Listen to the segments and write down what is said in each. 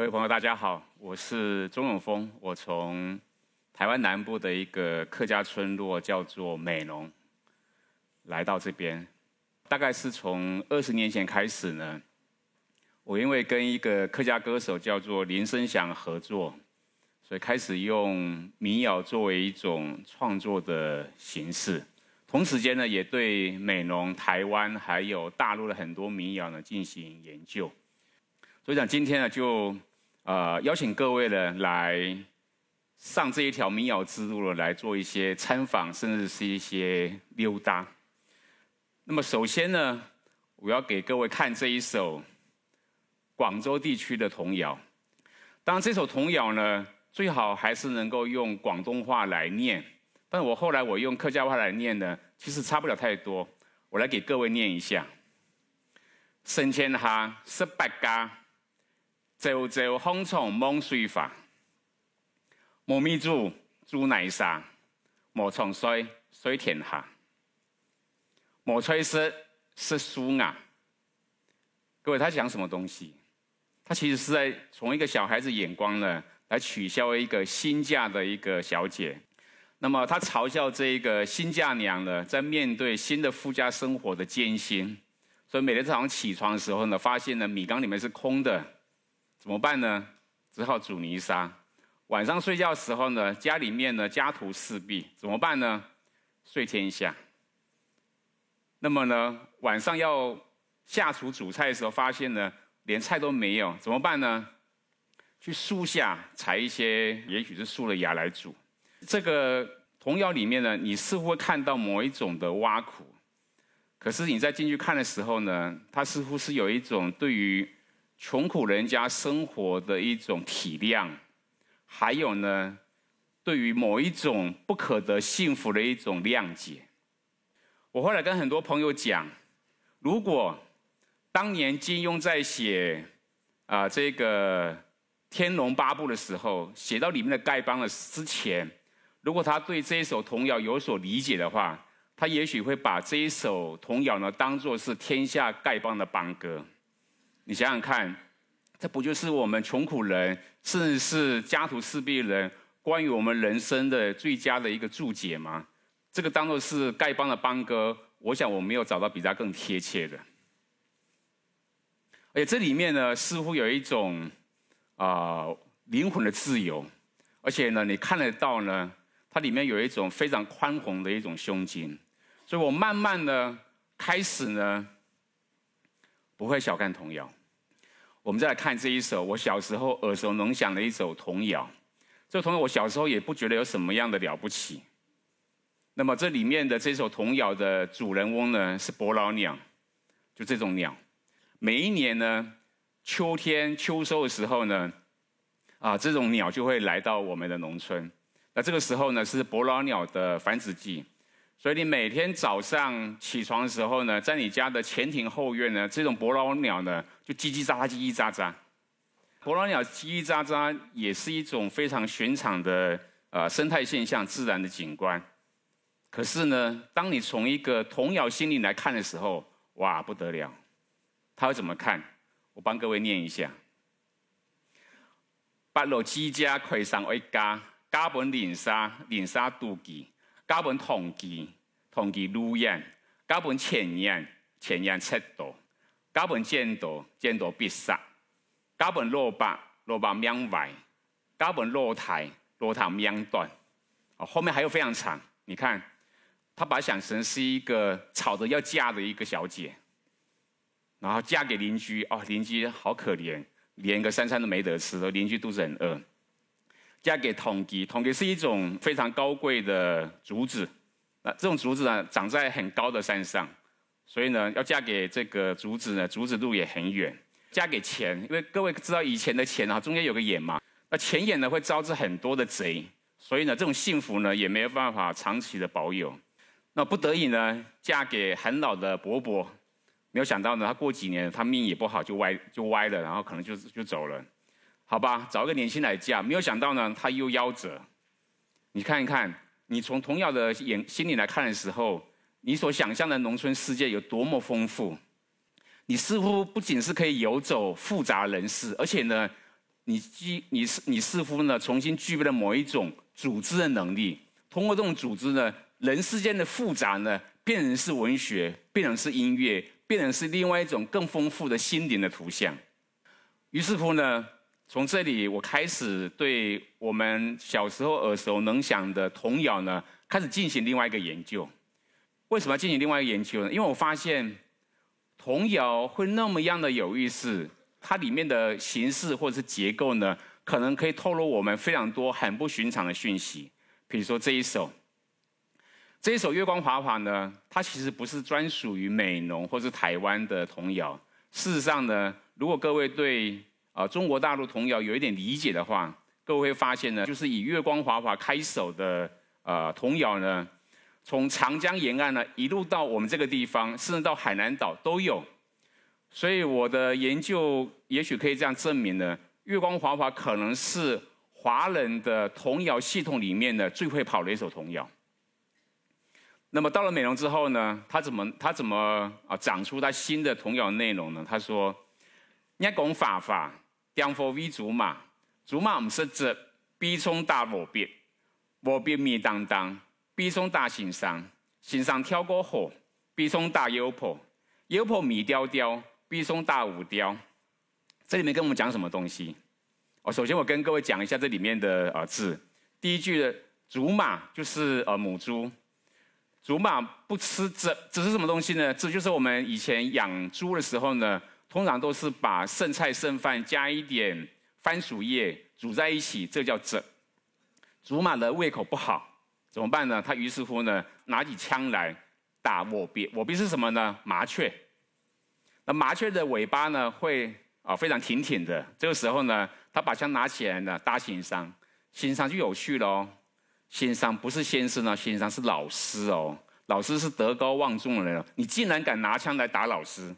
各位朋友，大家好，我是钟永峰，我从台湾南部的一个客家村落叫做美浓来到这边，大概是从二十年前开始呢，我因为跟一个客家歌手叫做林声祥合作，所以开始用民谣作为一种创作的形式，同时间呢，也对美浓、台湾还有大陆的很多民谣呢进行研究。所以讲今天呢，就呃邀请各位呢来上这一条民谣之路了，来做一些参访，甚至是一些溜达。那么首先呢，我要给各位看这一首广州地区的童谣。当然，这首童谣呢，最好还是能够用广东话来念。但我后来我用客家话来念呢，其实差不了太多。我来给各位念一下：生前哈十八家。走走红虫梦水法，莫米煮煮奶沙，莫冲水水天下，莫吹湿湿树芽。各位，他讲什么东西？他其实是在从一个小孩子眼光呢，来取笑一个新嫁的一个小姐。那么他嘲笑这一个新嫁娘呢，在面对新的夫家生活的艰辛。所以每天早上起床的时候呢，发现呢米缸里面是空的。怎么办呢？只好煮泥沙。晚上睡觉的时候呢，家里面呢家徒四壁，怎么办呢？睡天下。那么呢，晚上要下厨煮菜的时候，发现呢连菜都没有，怎么办呢？去树下采一些，也许是树的芽来煮。这个童谣里面呢，你似乎会看到某一种的挖苦，可是你在进去看的时候呢，它似乎是有一种对于。穷苦人家生活的一种体谅，还有呢，对于某一种不可得幸福的一种谅解。我后来跟很多朋友讲，如果当年金庸在写啊这个《天龙八部》的时候，写到里面的丐帮的之前，如果他对这一首童谣有所理解的话，他也许会把这一首童谣呢当做是天下丐帮的帮歌。你想想看，这不就是我们穷苦人，甚至是家徒四壁人，关于我们人生的最佳的一个注解吗？这个当做是丐帮的帮歌，我想我没有找到比他更贴切的。而且这里面呢，似乎有一种啊灵魂的自由，而且呢，你看得到呢，它里面有一种非常宽宏的一种胸襟，所以我慢慢的开始呢，不会小看童谣。我们再来看这一首我小时候耳熟能详的一首童谣。这个童谣我小时候也不觉得有什么样的了不起。那么这里面的这首童谣的主人翁呢是伯劳鸟，就这种鸟。每一年呢，秋天秋收的时候呢，啊，这种鸟就会来到我们的农村。那这个时候呢是伯劳鸟的繁殖季。所以你每天早上起床的时候呢，在你家的前庭后院呢，这种伯劳鸟呢就叽叽喳喳、叽叽喳喳。伯劳鸟叽叽喳喳也是一种非常寻常的呃生态现象、自然的景观。可是呢，当你从一个童谣心灵来看的时候，哇，不得了！他会怎么看？我帮各位念一下：八路之家葵上一家，家本连沙，连沙妒忌。加本同期，同期路演，加本前言，前言尺度，加本见度，见度必杀，加本落白，落白命歪，加本落台，落台命断。哦，后面还有非常长。你看，他把想成是一个吵着要嫁的一个小姐，然后嫁给邻居。哦，邻居好可怜，连个三餐都没得吃，邻居肚子很饿。嫁给统吉，统吉是一种非常高贵的竹子，那这种竹子呢，长在很高的山上，所以呢，要嫁给这个竹子呢，竹子路也很远。嫁给钱，因为各位知道以前的钱啊，中间有个眼嘛，那钱眼呢会招致很多的贼，所以呢，这种幸福呢也没有办法长期的保有。那不得已呢，嫁给很老的伯伯，没有想到呢，他过几年他命也不好，就歪就歪了，然后可能就就走了。好吧，找一个年轻来嫁，没有想到呢，他又夭折。你看一看，你从童谣的眼心里来看的时候，你所想象的农村世界有多么丰富。你似乎不仅是可以游走复杂人世，而且呢，你具你是你似乎呢重新具备了某一种组织的能力，通过这种组织呢，人世间的复杂呢，变成是文学，变成是音乐，变成是另外一种更丰富的心灵的图像。于是乎呢，从这里我开始对我们小时候耳熟能详的童谣呢，开始进行另外一个研究。为什么要进行另外一个研究呢？因为我发现童谣会那么样的有意思。它里面的形式或者是结构呢，可能可以透露我们非常多很不寻常的讯息。比如说这一首，这一首《月光华华》呢，它其实不是专属于美浓或是台湾的童谣。事实上呢，如果各位对啊中国大陆童谣有一点理解的话，各位会发现呢，就是以《月光华华》开首的呃童谣呢，从长江沿岸呢一路到我们这个地方，甚至到海南岛都有。所以我的研究也许可以这样证明呢：月光华华可能是华人的童谣系统里面的最会跑的一首童谣。那么到了美容之后呢，他怎么他怎么啊长出他新的童谣内容呢？他说：“一讲法法，江佛为竹马，竹马唔识只，必冲大无别，无别灭当当，必冲大行商，行商跳过河，必冲大妖婆，妖婆米雕雕。”毕松大五雕，这里面跟我们讲什么东西？哦，首先我跟各位讲一下这里面的呃字。第一句的祖马就是呃母猪，祖马不吃这这是什么东西呢？这就是我们以前养猪的时候呢，通常都是把剩菜剩饭加一点番薯叶煮在一起，这叫整。祖马的胃口不好，怎么办呢？他于是乎呢，拿起枪来打我鳖。我鳖是什么呢？麻雀。那麻雀的尾巴呢，会啊非常挺挺的。这个时候呢，他把枪拿起来呢，打心伤，心伤就有趣了哦。心伤不是先生呢，心伤是老师哦。老师是德高望重的人，你竟然敢拿枪来打老师？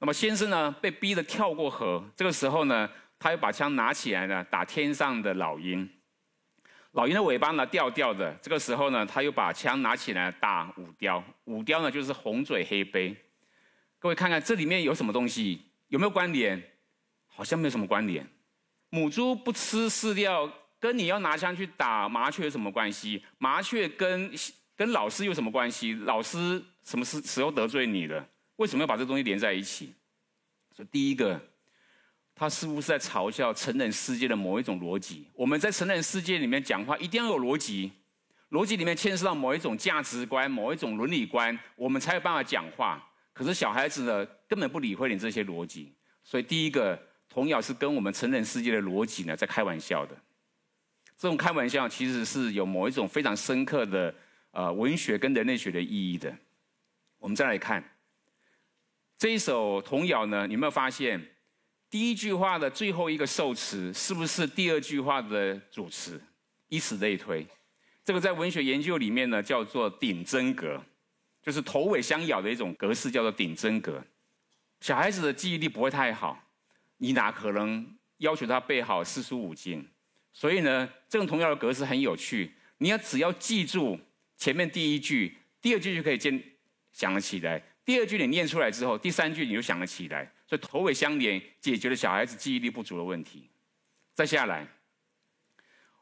那么先生呢，被逼得跳过河。这个时候呢，他又把枪拿起来呢，打天上的老鹰。老鹰的尾巴呢掉掉的。这个时候呢，他又把枪拿起来打五雕。五雕呢，就是红嘴黑背。各位看看这里面有什么东西？有没有关联？好像没有什么关联。母猪不吃饲料，跟你要拿枪去打麻雀有什么关系？麻雀跟跟老师有什么关系？老师什么时时候得罪你了？为什么要把这东西连在一起？所以第一个，他似乎是在嘲笑成人世界的某一种逻辑。我们在成人世界里面讲话一定要有逻辑，逻辑里面牵涉到某一种价值观、某一种伦理观，我们才有办法讲话。可是小孩子呢，根本不理会你这些逻辑，所以第一个童谣是跟我们成人世界的逻辑呢在开玩笑的。这种开玩笑其实是有某一种非常深刻的呃文学跟人类学的意义的。我们再来看这一首童谣呢，你有没有发现第一句话的最后一个受词是不是第二句话的主词？以此类推，这个在文学研究里面呢叫做顶真格。就是头尾相咬的一种格式，叫做顶真格。小孩子的记忆力不会太好，你哪可能要求他背好四书五经？所以呢，这种童谣的格式很有趣。你要只要记住前面第一句，第二句就可以见想得起来。第二句你念出来之后，第三句你就想得起来。所以头尾相连，解决了小孩子记忆力不足的问题。再下来，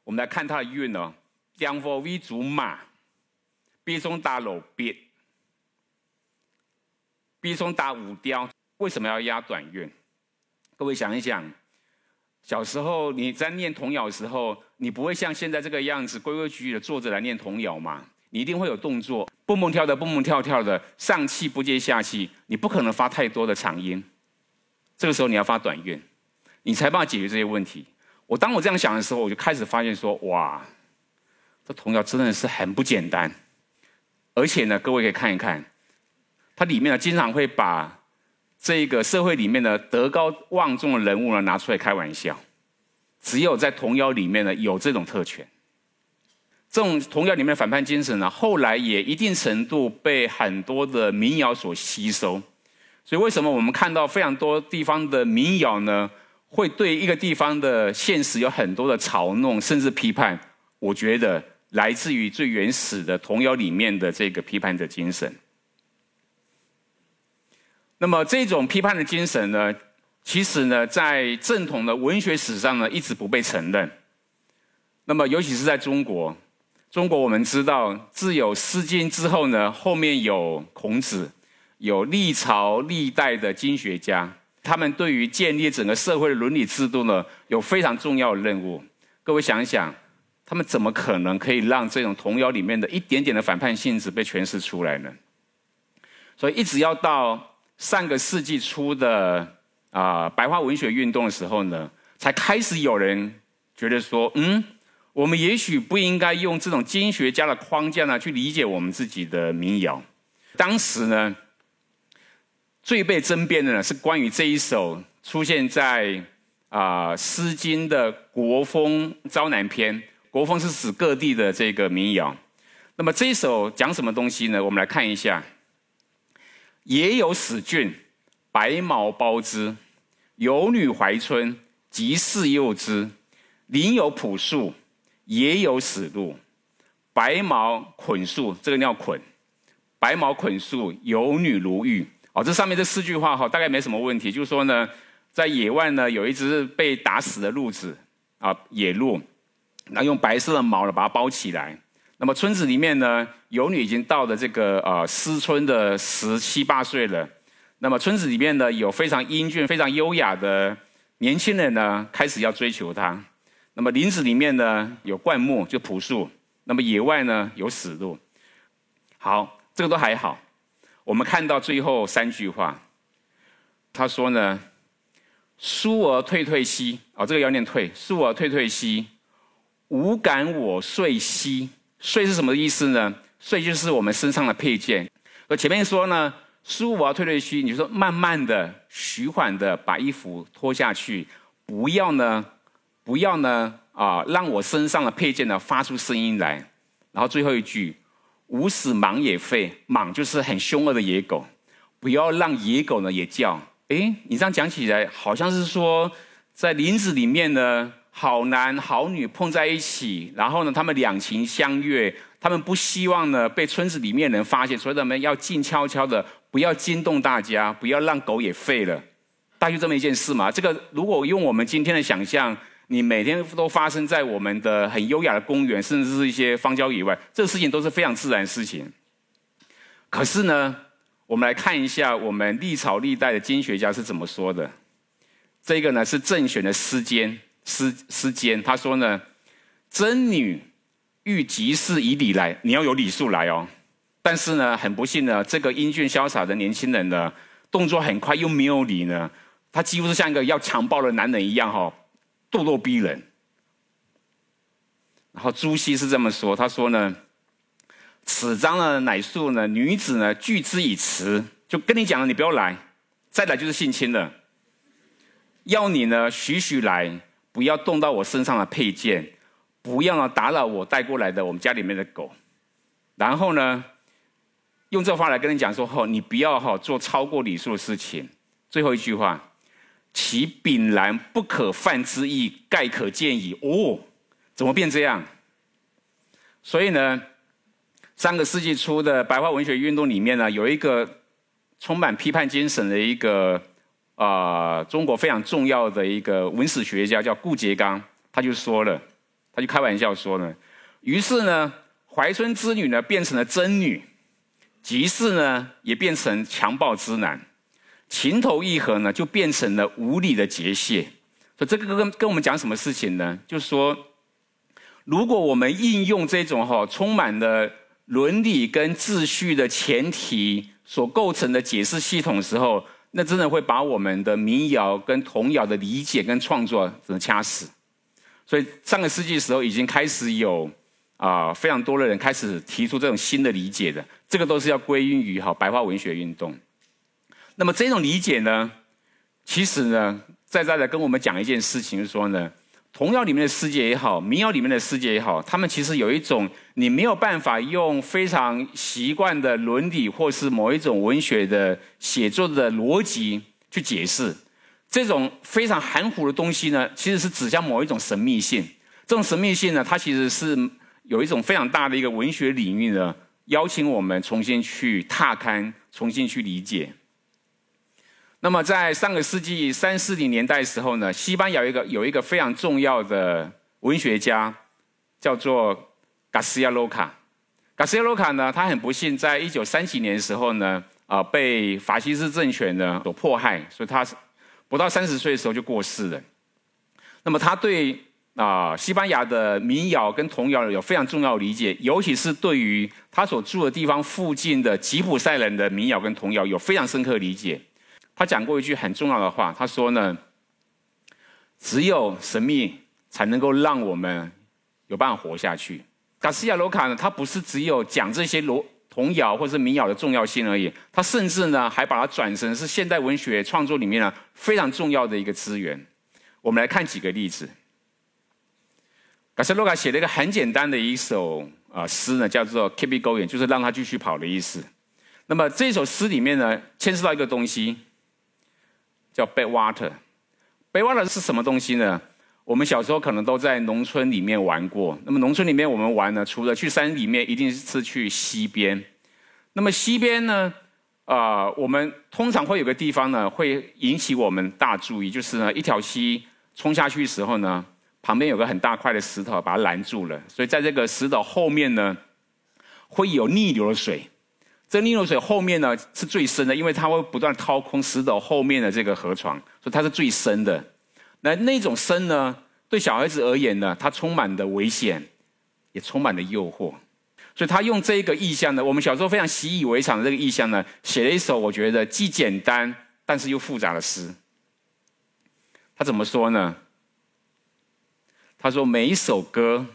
我们来看它的韵哦。两佛为主马，必中打楼别。逼中打五雕，为什么要压短韵？各位想一想，小时候你在念童谣的时候，你不会像现在这个样子规规矩矩的坐着来念童谣吗？你一定会有动作，蹦蹦跳的，蹦蹦跳跳的，上气不接下气，你不可能发太多的长音。这个时候你要发短韵，你才办法解决这些问题。我当我这样想的时候，我就开始发现说：哇，这童谣真的是很不简单。而且呢，各位可以看一看。它里面呢，经常会把这个社会里面的德高望重的人物呢拿出来开玩笑。只有在童谣里面呢有这种特权。这种童谣里面的反叛精神呢，后来也一定程度被很多的民谣所吸收。所以为什么我们看到非常多地方的民谣呢，会对一个地方的现实有很多的嘲弄甚至批判？我觉得来自于最原始的童谣里面的这个批判的精神。那么这种批判的精神呢，其实呢，在正统的文学史上呢，一直不被承认。那么，尤其是在中国，中国我们知道，自有《诗经》之后呢，后面有孔子，有历朝历代的经学家，他们对于建立整个社会的伦理制度呢，有非常重要的任务。各位想一想，他们怎么可能可以让这种童谣里面的一点点的反叛性质被诠释出来呢？所以，一直要到上个世纪初的啊白话文学运动的时候呢，才开始有人觉得说，嗯。我们也许不应该用这种经学家的框架呢去理解我们自己的民谣。当时呢，最被争辩的呢是关于这一首出现在啊《诗经》的《国风·招南篇》。国风是指各地的这个民谣。那么这一首讲什么东西呢？我们来看一下。也有死郡，白毛包之；有女怀春，即似幼之。林有朴树。也有死路，白毛捆树，这个叫捆。白毛捆树，有女如玉。哦，这上面这四句话哈，大概没什么问题。就是说呢，在野外呢，有一只被打死的鹿子啊，野鹿，那用白色的毛呢把它包起来。那么村子里面呢，有女已经到了这个呃思春的十七八岁了。那么村子里面呢，有非常英俊、非常优雅的年轻人呢，开始要追求她。那么林子里面呢有灌木，就朴树；那么野外呢有死路。好，这个都还好。我们看到最后三句话，他说呢：“疏而退退兮，哦，这个要念退。疏而退退兮，无感我睡兮。睡是什么意思呢？睡就是我们身上的配件。而前面说呢，疏而退退兮，你说慢慢的、徐缓的把衣服脱下去，不要呢。”不要呢啊，让我身上的配件呢发出声音来。然后最后一句，无死蟒也吠，蟒就是很凶恶的野狗，不要让野狗呢也叫。哎，你这样讲起来，好像是说在林子里面呢，好男好女碰在一起，然后呢他们两情相悦，他们不希望呢被村子里面人发现，所以他们要静悄悄的，不要惊动大家，不要让狗也吠了。大约这么一件事嘛。这个如果用我们今天的想象。你每天都发生在我们的很优雅的公园，甚至是一些荒郊野外，这个事情都是非常自然的事情。可是呢，我们来看一下我们历朝历代的经学家是怎么说的。这个呢是正选的《诗笺》，《诗诗笺》他说呢：“真女欲及事以礼来，你要有礼数来哦。”但是呢，很不幸呢，这个英俊潇洒的年轻人呢，动作很快又没有礼呢，他几乎是像一个要强暴的男人一样哈。咄咄逼人，然后朱熹是这么说：“他说呢，此章呢乃述呢女子呢拒之以辞，就跟你讲了，你不要来，再来就是性侵了。要你呢徐徐来，不要动到我身上的配件，不要打扰我带过来的我们家里面的狗。然后呢，用这话来跟你讲说：哦，你不要哈做超过礼数的事情。最后一句话。”其炳然不可犯之意，盖可见矣。哦，怎么变这样？所以呢，上个世纪初的白话文学运动里面呢，有一个充满批判精神的一个啊，中国非常重要的一个文史学家叫顾颉刚，他就说了，他就开玩笑说呢，于是呢，怀春之女呢变成了贞女，即是呢也变成强暴之男。情投意合呢，就变成了无理的结界。所以这个跟跟我们讲什么事情呢？就是说，如果我们应用这种哈充满了伦理跟秩序的前提所构成的解释系统的时候，那真的会把我们的民谣跟童谣的理解跟创作只能掐死。所以上个世纪的时候，已经开始有啊非常多的人开始提出这种新的理解的，这个都是要归因于哈白话文学运动。那么这种理解呢，其实呢，在在的跟我们讲一件事情，说呢，童谣里面的世界也好，民谣里面的世界也好，他们其实有一种你没有办法用非常习惯的伦理或是某一种文学的写作的逻辑去解释。这种非常含糊的东西呢，其实是指向某一种神秘性。这种神秘性呢，它其实是有一种非常大的一个文学领域呢，邀请我们重新去踏勘，重新去理解。那么在上个世纪三四零年代的时候呢，西班牙一个有一个非常重要的文学家，叫做加西亚罗卡。加西亚罗卡呢，他很不幸，在一九三几年的时候呢，啊，被法西斯政权呢所迫害，所以他不到三十岁的时候就过世了。那么他对啊西班牙的民谣跟童谣有非常重要的理解，尤其是对于他所住的地方附近的吉普赛人的民谣跟童谣有非常深刻理解。他讲过一句很重要的话，他说呢：“只有神秘才能够让我们有办法活下去。”卡西亚罗卡呢，他不是只有讲这些罗童谣或者是民谣的重要性而已，他甚至呢还把它转成是现代文学创作里面呢非常重要的一个资源。我们来看几个例子。卡斯罗卡写了一个很简单的一首啊诗呢，叫做 “Keep it going”，就是让他继续跑的意思。那么这首诗里面呢，牵涉到一个东西。叫 bad water，bad water 是什么东西呢？我们小时候可能都在农村里面玩过。那么农村里面我们玩呢，除了去山里面，一定是去溪边。那么溪边呢，啊，我们通常会有个地方呢，会引起我们大注意，就是呢，一条溪冲下去的时候呢，旁边有个很大块的石头把它拦住了，所以在这个石头后面呢，会有逆流的水。这逆流水后面呢是最深的，因为它会不断掏空石头后面的这个河床，所以它是最深的。那那种深呢，对小孩子而言呢，它充满的危险，也充满了诱惑。所以他用这个意象呢，我们小时候非常习以为常的这个意象呢，写了一首我觉得既简单但是又复杂的诗。他怎么说呢？他说每一首歌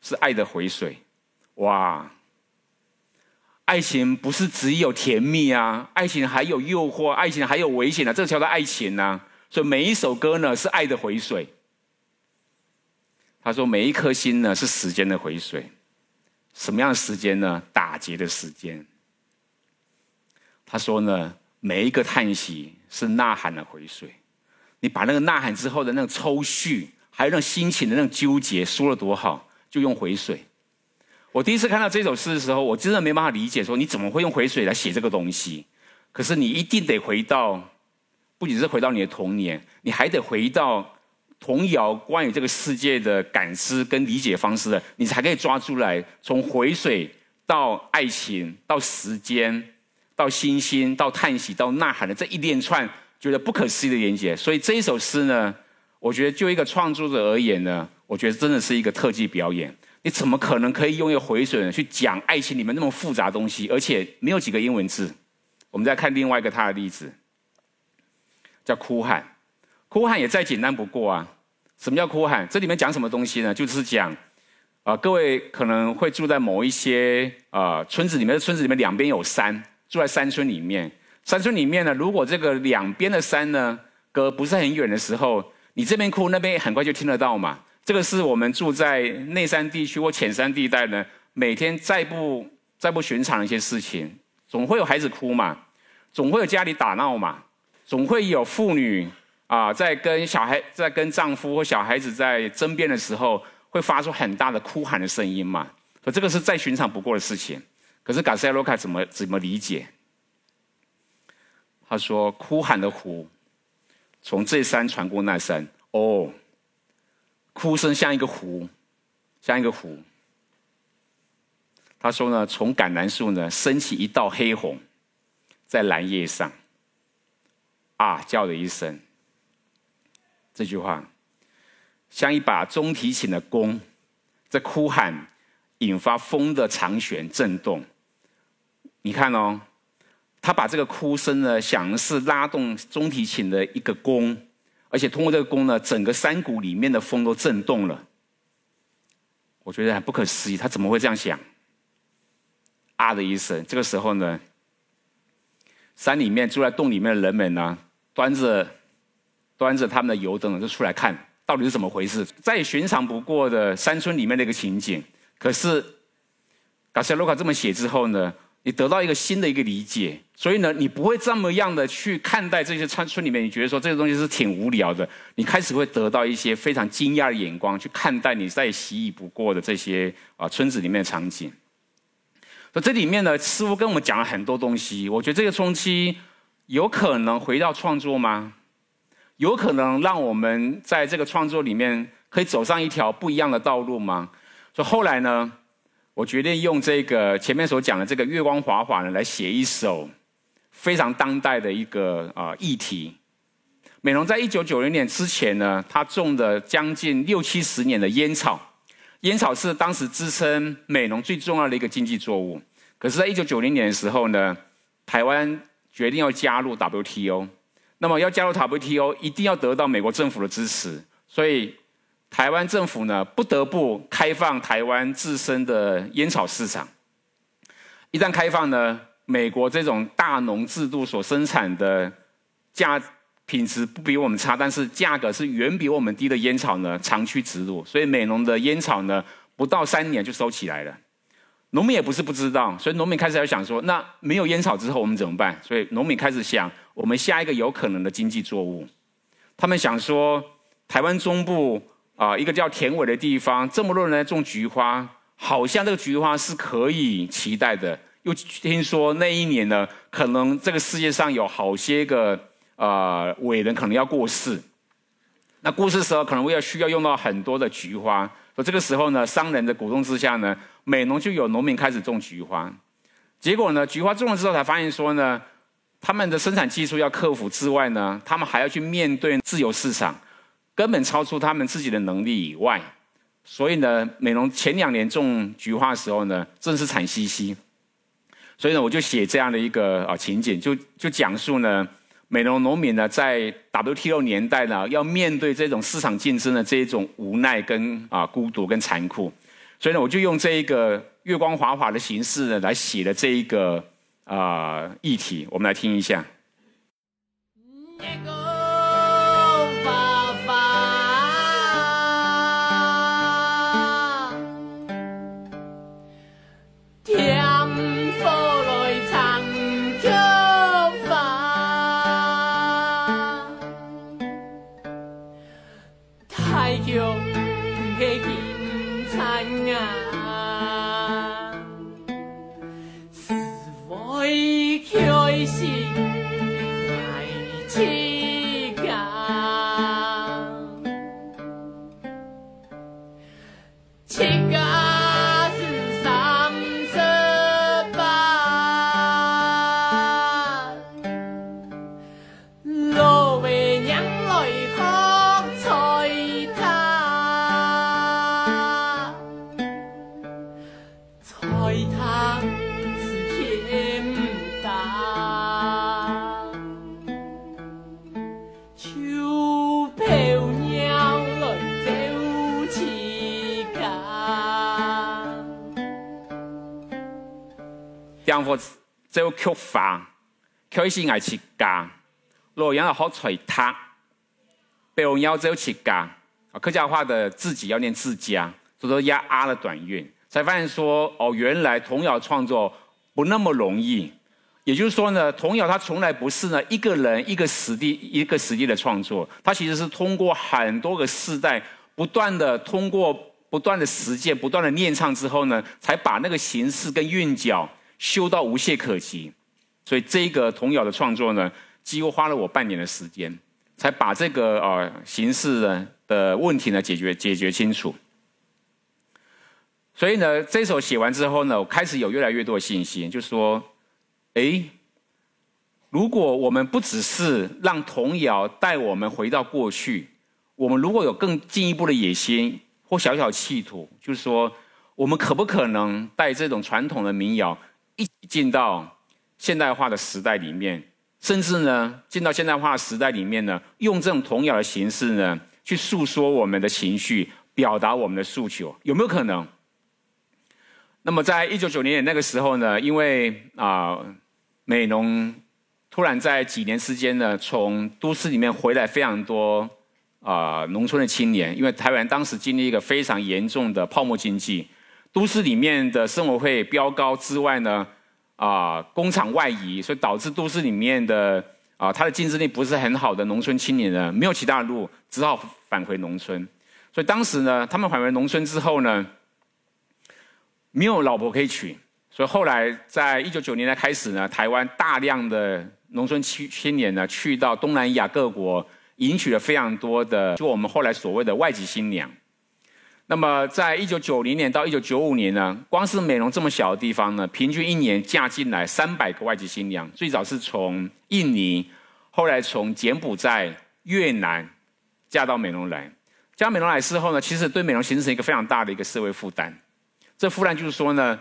是爱的回水，哇！爱情不是只有甜蜜啊，爱情还有诱惑，爱情还有危险的，这叫做爱情呢。所以每一首歌呢是爱的回水。他说每一颗心呢是时间的回水，什么样的时间呢？打劫的时间。他说呢每一个叹息是呐喊的回水，你把那个呐喊之后的那个抽蓄，还有那种心情的那种纠结，说了多好，就用回水。我第一次看到这首诗的时候，我真的没办法理解，说你怎么会用回水来写这个东西？可是你一定得回到，不仅是回到你的童年，你还得回到童谣关于这个世界的感知跟理解方式的，你才可以抓出来。从回水到爱情，到时间，到星星，到叹息，到呐喊的这一连串，觉得不可思议的连接。所以这一首诗呢，我觉得就一个创作者而言呢，我觉得真的是一个特技表演。你怎么可能可以用一个回损去讲爱情里面那么复杂东西，而且没有几个英文字？我们再看另外一个他的例子，叫哭喊。哭喊也再简单不过啊！什么叫哭喊？这里面讲什么东西呢？就是讲啊，各位可能会住在某一些啊村子里面，村子里面两边有山，住在山村里面。山村里面呢，如果这个两边的山呢隔不是很远的时候，你这边哭，那边很快就听得到嘛。这个是我们住在内山地区或浅山地带呢，每天再不再不寻常的一些事情，总会有孩子哭嘛，总会有家里打闹嘛，总会有妇女啊在跟小孩在跟丈夫或小孩子在争辩的时候，会发出很大的哭喊的声音嘛。可这个是再寻常不过的事情。可是卡塞罗卡怎么怎么理解？他说：“哭喊的湖，从这山传过那山。”哦。哭声像一个湖，像一个湖。他说呢，从橄榄树呢升起一道黑红，在蓝叶上，啊叫了一声。这句话像一把中提琴的弓，在哭喊，引发风的长弦震动。你看哦，他把这个哭声呢想是拉动中提琴的一个弓。而且通过这个弓呢，整个山谷里面的风都震动了。我觉得很不可思议，他怎么会这样想？啊的一声，这个时候呢，山里面住在洞里面的人们呢，端着端着他们的油灯就出来看，到底是怎么回事？再寻常不过的山村里面的一个情景。可是，卡西亚罗卡这么写之后呢？你得到一个新的一个理解，所以呢，你不会这么样的去看待这些村村里面，你觉得说这个东西是挺无聊的，你开始会得到一些非常惊讶的眼光去看待你再习以不过的这些啊村子里面的场景。那这里面呢，似乎跟我们讲了很多东西。我觉得这个冲击有可能回到创作吗？有可能让我们在这个创作里面可以走上一条不一样的道路吗？所以后来呢，我决定用这个前面所讲的这个月光华华呢，来写一首非常当代的一个啊议题。美浓在一九九零年之前呢，他种的将近六七十年的烟草，烟草是当时支撑美浓最重要的一个经济作物。可是，在一九九零年的时候呢，台湾决定要加入 WTO，那么要加入 WTO，一定要得到美国政府的支持，所以台湾政府呢不得不开放台湾自身的烟草市场。一旦开放呢，美国这种大农制度所生产的价。品质不比我们差，但是价格是远比我们低的烟草呢，长驱直入。所以美农的烟草呢，不到三年就收起来了。农民也不是不知道，所以农民开始要想说，那没有烟草之后我们怎么办？所以农民开始想，我们下一个有可能的经济作物。他们想说，台湾中部啊，一个叫田尾的地方，这么多人在种菊花，好像这个菊花是可以期待的。又听说那一年呢，可能这个世界上有好些个。呃，伟人可能要过世，那过世时候可能会要需要用到很多的菊花。所以这个时候呢，商人的鼓动之下呢，美农就有农民开始种菊花。结果呢，菊花种了之后才发现说呢，他们的生产技术要克服之外呢，他们还要去面对自由市场，根本超出他们自己的能力以外。所以呢，美农前两年种菊花的时候呢，真是惨兮兮。所以呢，我就写这样的一个啊情景，就就讲述呢。美农农民呢，在 WTO 年代呢，要面对这种市场竞争的这一种无奈跟啊孤独跟残酷，所以呢，我就用这一个月光华华的形式呢，来写了这一个啊议题，我们来听一下。走曲法，开始爱吃家，洛阳的好吹他，被我要走起家。啊，客家话的自己要念自家，所以说压啊的短韵，才发现说哦，原来童谣创作不那么容易。也就是说呢，童谣它从来不是呢一个人一个实地一个实地的创作，它其实是通过很多个世代不断的通过不断的实践、不断的念唱之后呢，才把那个形式跟韵脚。修到无懈可击，所以这个童谣的创作呢，几乎花了我半年的时间，才把这个呃形式呢的问题呢解决解决清楚。所以呢，这首写完之后呢，我开始有越来越多的信心，就说：哎，如果我们不只是让童谣带我们回到过去，我们如果有更进一步的野心或小小企图，就是说，我们可不可能带这种传统的民谣？一进到现代化的时代里面，甚至呢，进到现代化的时代里面呢，用这种童谣的形式呢，去诉说我们的情绪，表达我们的诉求，有没有可能？那么，在一九九零年那个时候呢，因为啊，美农突然在几年之间呢，从都市里面回来非常多啊，农村的青年，因为台湾当时经历一个非常严重的泡沫经济。都市里面的生活费飙高之外呢，啊，工厂外移，所以导致都市里面的啊，他的竞争力不是很好的农村青年呢，没有其他的路，只好返回农村。所以当时呢，他们返回农村之后呢，没有老婆可以娶，所以后来在一九九年代开始呢，台湾大量的农村青青年呢，去到东南亚各国，迎娶了非常多的，就我们后来所谓的外籍新娘。那么，在一九九零年到一九九五年呢，光是美容这么小的地方呢，平均一年嫁进来三百个外籍新娘。最早是从印尼，后来从柬埔寨、越南嫁到美容来。嫁美容来之后呢，其实对美容形成一个非常大的一个社会负担。这负担就是说呢，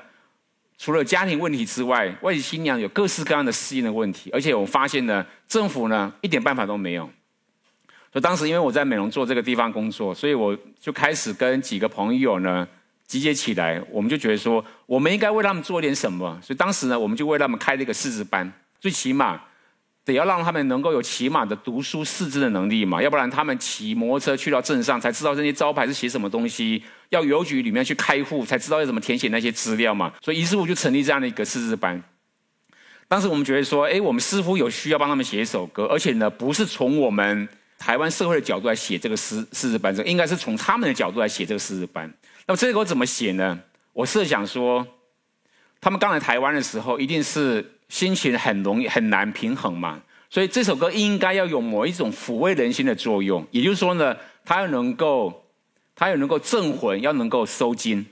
除了家庭问题之外，外籍新娘有各式各样的适应的问题，而且我发现呢，政府呢一点办法都没有。当时因为我在美容做这个地方工作，所以我就开始跟几个朋友呢集结起来，我们就觉得说，我们应该为他们做点什么。所以当时呢，我们就为他们开了一个识字班，最起码得要让他们能够有起码的读书识字的能力嘛，要不然他们骑摩托车去到镇上才知道这些招牌是写什么东西，要邮局里面去开户才知道要怎么填写那些资料嘛。所以于是乎就成立这样的一个识字班。当时我们觉得说，哎，我们师傅有需要帮他们写一首歌，而且呢，不是从我们。台湾社会的角度来写这个诗诗字班，这应该是从他们的角度来写这个诗字班。那么这个我怎么写呢？我设想说，他们刚来台湾的时候，一定是心情很容易很难平衡嘛，所以这首歌应该要有某一种抚慰人心的作用。也就是说呢，它要能够，它要能够镇魂，要能够收惊。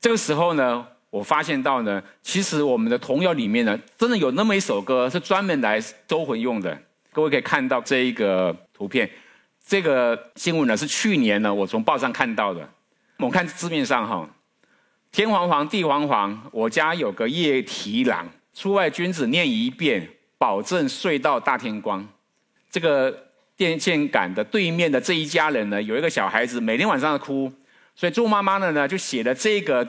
这个时候呢，我发现到呢，其实我们的童谣里面呢，真的有那么一首歌是专门来收魂用的。各位可以看到这一个图片，这个新闻呢是去年呢我从报上看到的。我们看字面上哈，天黄黄地黄黄，我家有个夜啼郎，出外君子念一遍，保证睡到大天光。这个电线杆的对面的这一家人呢，有一个小孩子每天晚上哭，所以周妈妈呢呢就写了这个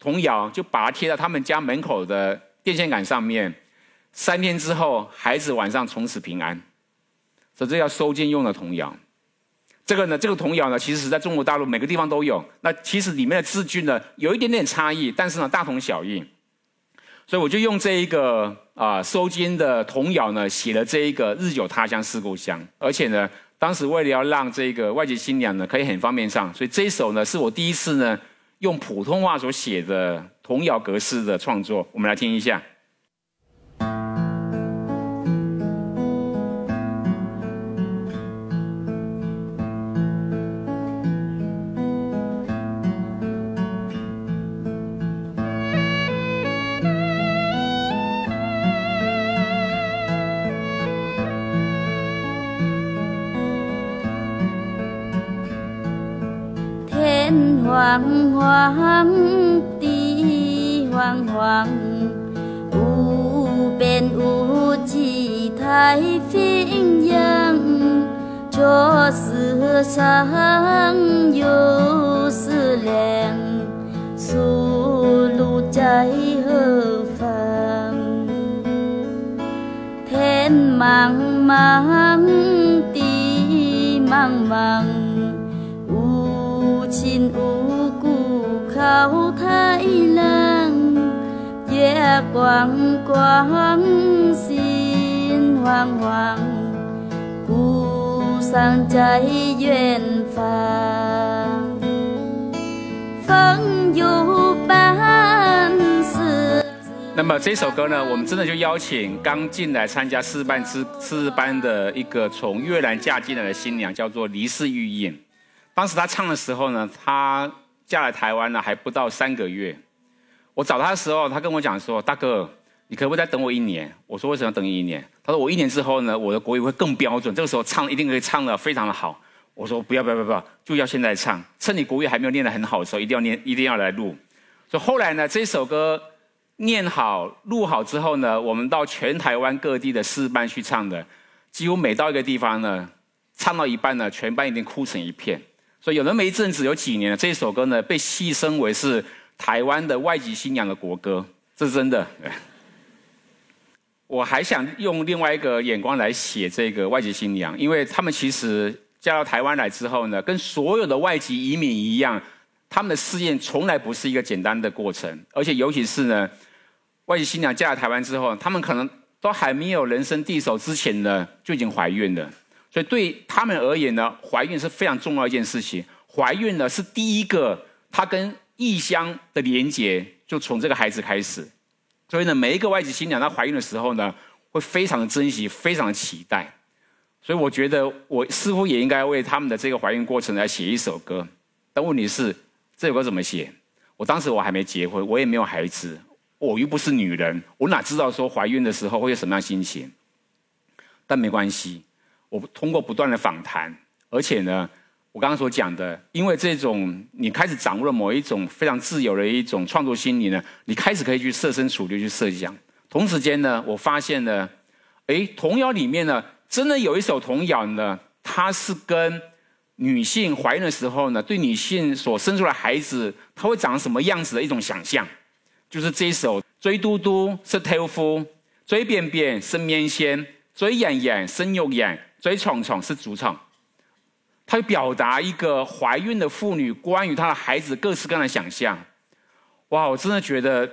童谣，就把它贴在他们家门口的电线杆上面。三天之后，孩子晚上从此平安。所以这叫收件用的童谣。这个呢，这个童谣呢，其实是在中国大陆每个地方都有。那其实里面的字句呢，有一点点差异，但是呢，大同小异。所以我就用这一个啊收金的童谣呢，写了这一个日久他乡思故乡。而且呢，当时为了要让这个外籍新娘呢可以很方便上，所以这一首呢是我第一次呢用普通话所写的童谣格式的创作。我们来听一下。黄黄地黄黄，无边无际太平洋，这世上有思量，出路在何方？天茫茫，地茫茫，无亲无。高太冷，月光光，心慌慌，故乡在远方。风有半丝。那么这首歌呢，我们真的就邀请刚进来参加四班之四班的一个从越南嫁进来的新娘，叫做黎氏玉印。当时他唱的时候呢，他。嫁来台湾呢，还不到三个月。我找他的时候，他跟我讲说：“大哥，你可不可以再等我一年？”我说：“为什么要等你一年？”他说：“我一年之后呢，我的国语会更标准，这个时候唱一定可以唱的非常的好。”我说：“不要不要不要，就要现在唱，趁你国语还没有练得很好的时候，一定要练，一定要来录。”所以后来呢，这首歌念好、录好之后呢，我们到全台湾各地的师班去唱的，几乎每到一个地方呢，唱到一半呢，全班一定哭成一片。所以有那么一阵子，有几年了，这首歌呢被戏称为是台湾的外籍新娘的国歌，这是真的。我还想用另外一个眼光来写这个外籍新娘，因为他们其实嫁到台湾来之后呢，跟所有的外籍移民一样，他们的试验从来不是一个简单的过程，而且尤其是呢，外籍新娘嫁到台湾之后，他们可能都还没有人生地手之前呢，就已经怀孕了。所以对他们而言呢，怀孕是非常重要一件事情。怀孕呢是第一个，他跟异乡的连接就从这个孩子开始。所以呢，每一个外籍新娘她怀孕的时候呢，会非常的珍惜，非常的期待。所以我觉得我似乎也应该为他们的这个怀孕过程来写一首歌。但问题是，这首歌怎么写？我当时我还没结婚，我也没有孩子，我又不是女人，我哪知道说怀孕的时候会有什么样心情？但没关系，我通过不断的访谈，而且呢，我刚刚所讲的，因为这种你开始掌握了某一种非常自由的一种创作心理呢，你开始可以去设身处地去设想。同时间呢，我发现呢，哎，童谣里面呢。真的有一首童谣呢，它是跟女性怀孕的时候呢，对女性所生出来孩子，他会长什么样子的一种想象，就是这一首“追嘟嘟是头夫，追便便是棉线，追眼眼生肉眼，追闯闯是主场”，它表达一个怀孕的妇女关于她的孩子各式各样的想象。哇，我真的觉得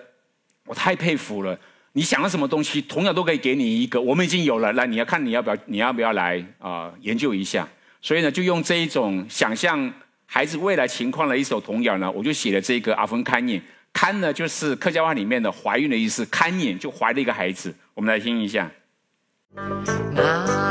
我太佩服了。你想要什么东西，同样都可以给你一个。我们已经有了，来，你要看你要不要，你要不要来啊？研究一下。所以呢，就用这一种想象孩子未来情况的一首童谣呢，我就写了这个阿芬堪念。堪呢，就是客家话里面的怀孕的意思，堪念就怀了一个孩子。我们来听一下。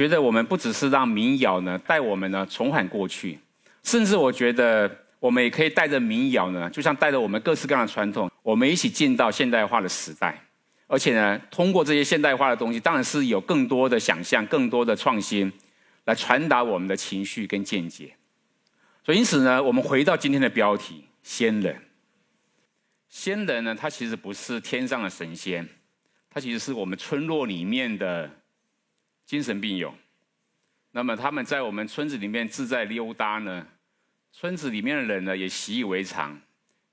觉得我们不只是让民谣呢带我们呢重返过去，甚至我觉得我们也可以带着民谣呢，就像带着我们各式各样的传统，我们一起进到现代化的时代。而且呢，通过这些现代化的东西，当然是有更多的想象、更多的创新，来传达我们的情绪跟见解。所以，因此呢，我们回到今天的标题——仙人。仙人呢，他其实不是天上的神仙。他其实是我们村落里面的精神病友，那么他们在我们村子里面自在溜达呢，村子里面的人呢也习以为常，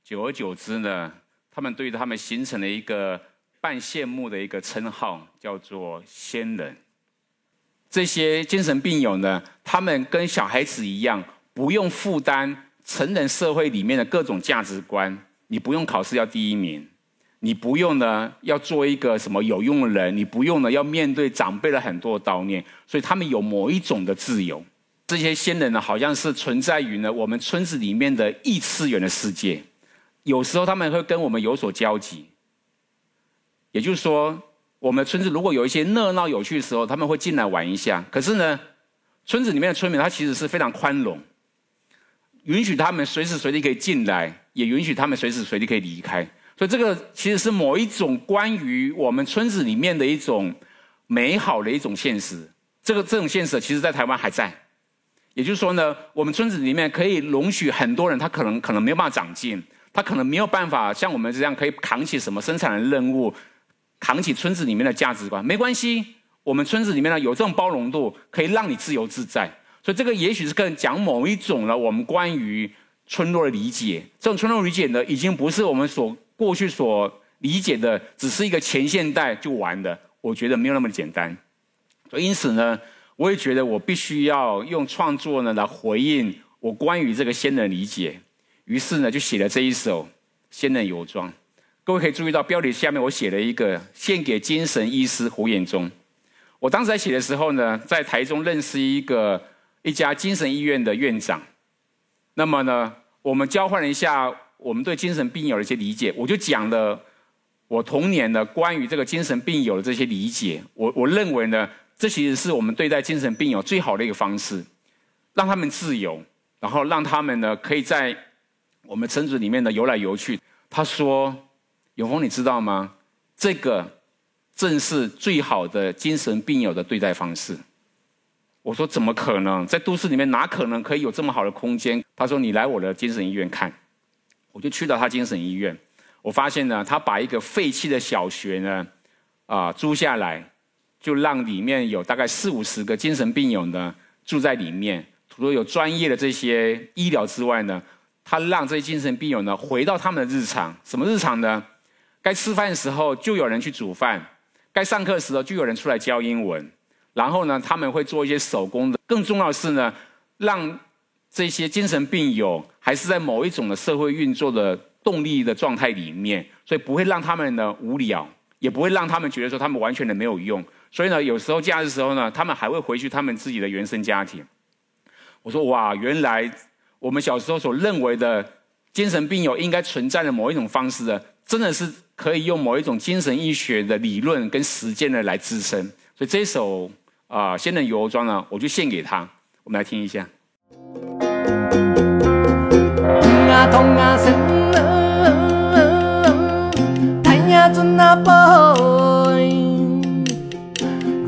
久而久之呢，他们对他们形成了一个半羡慕的一个称号，叫做仙人。这些精神病友呢，他们跟小孩子一样，不用负担成人社会里面的各种价值观，你不用考试要第一名。你不用呢，要做一个什么有用的人；你不用呢，要面对长辈的很多叨念。所以他们有某一种的自由。这些仙人呢，好像是存在于呢我们村子里面的异次元的世界。有时候他们会跟我们有所交集。也就是说，我们村子如果有一些热闹有趣的时候，他们会进来玩一下。可是呢，村子里面的村民他其实是非常宽容，允许他们随时随地可以进来，也允许他们随时随地可以离开。所以这个其实是某一种关于我们村子里面的一种美好的一种现实。这个这种现实，其实在台湾还在。也就是说呢，我们村子里面可以容许很多人，他可能可能没有办法长进，他可能没有办法像我们这样可以扛起什么生产的任务，扛起村子里面的价值观。没关系，我们村子里面呢有这种包容度，可以让你自由自在。所以这个也许是更讲某一种呢，我们关于村落的理解。这种村落理解呢，已经不是我们所过去所理解的只是一个前现代就完的，我觉得没有那么简单。所以因此呢，我也觉得我必须要用创作呢来回应我关于这个仙人理解。于是呢，就写了这一首《仙人游庄》。各位可以注意到标题下面我写了一个“献给精神医师胡彦忠”。我当时在写的时候呢，在台中认识一个一家精神医院的院长。那么呢，我们交换了一下。我们对精神病友的一些理解，我就讲了我童年的关于这个精神病友的这些理解。我我认为呢，这其实是我们对待精神病友最好的一个方式，让他们自由，然后让他们呢可以在我们村子里面呢游来游去。他说：“永峰，你知道吗？这个正是最好的精神病友的对待方式。”我说怎么可能？在都市里面哪可能可以有这么好的空间？他说你来我的精神医院看，我就去到他精神医院，我发现呢，他把一个废弃的小学呢，啊租下来，就让里面有大概四五十个精神病友呢住在里面。除了有专业的这些医疗之外呢，他让这些精神病友呢回到他们的日常。什么日常呢？该吃饭的时候就有人去煮饭，该上课的时候就有人出来教英文。然后呢，他们会做一些手工的。更重要的是呢，让这些精神病友还是在某一种的社会运作的动力的状态里面，所以不会让他们呢无聊，也不会让他们觉得说他们完全的没有用。所以呢，有时候假日时候呢，他们还会回去他们自己的原生家庭。我说哇，原来我们小时候所认为的精神病友应该存在的某一种方式呢，真的是可以用某一种精神医学的理论跟实践的来支撑。所以这首。啊，《仙人游庄》呢，我就献给他。我们来听一下。啊，痛啊，生太阳准啊，boy，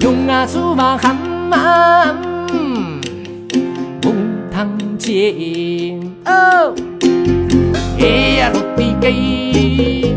用啊，出马喊嘛，木堂前，哦，哎呀，落地鸡。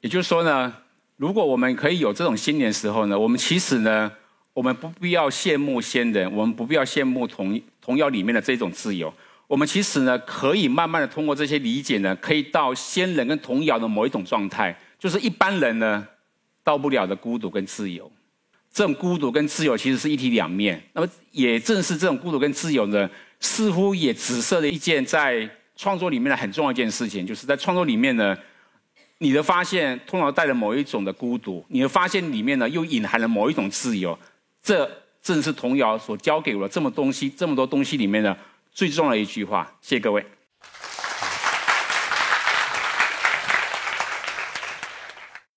也就是说呢，如果我们可以有这种心年时候呢，我们其实呢，我们不必要羡慕仙人，我们不必要羡慕童童谣里面的这种自由，我们其实呢，可以慢慢的通过这些理解呢，可以到仙人跟童谣的某一种状态，就是一般人呢到不了的孤独跟自由。这种孤独跟自由其实是一体两面。那么，也正是这种孤独跟自由呢，似乎也紫色了一件在创作里面的很重要一件事情，就是在创作里面呢，你的发现通常带着某一种的孤独，你的发现里面呢又隐含了某一种自由。这正是童谣所教给我的这么东西这么多东西里面的最重要的一句话。谢谢各位。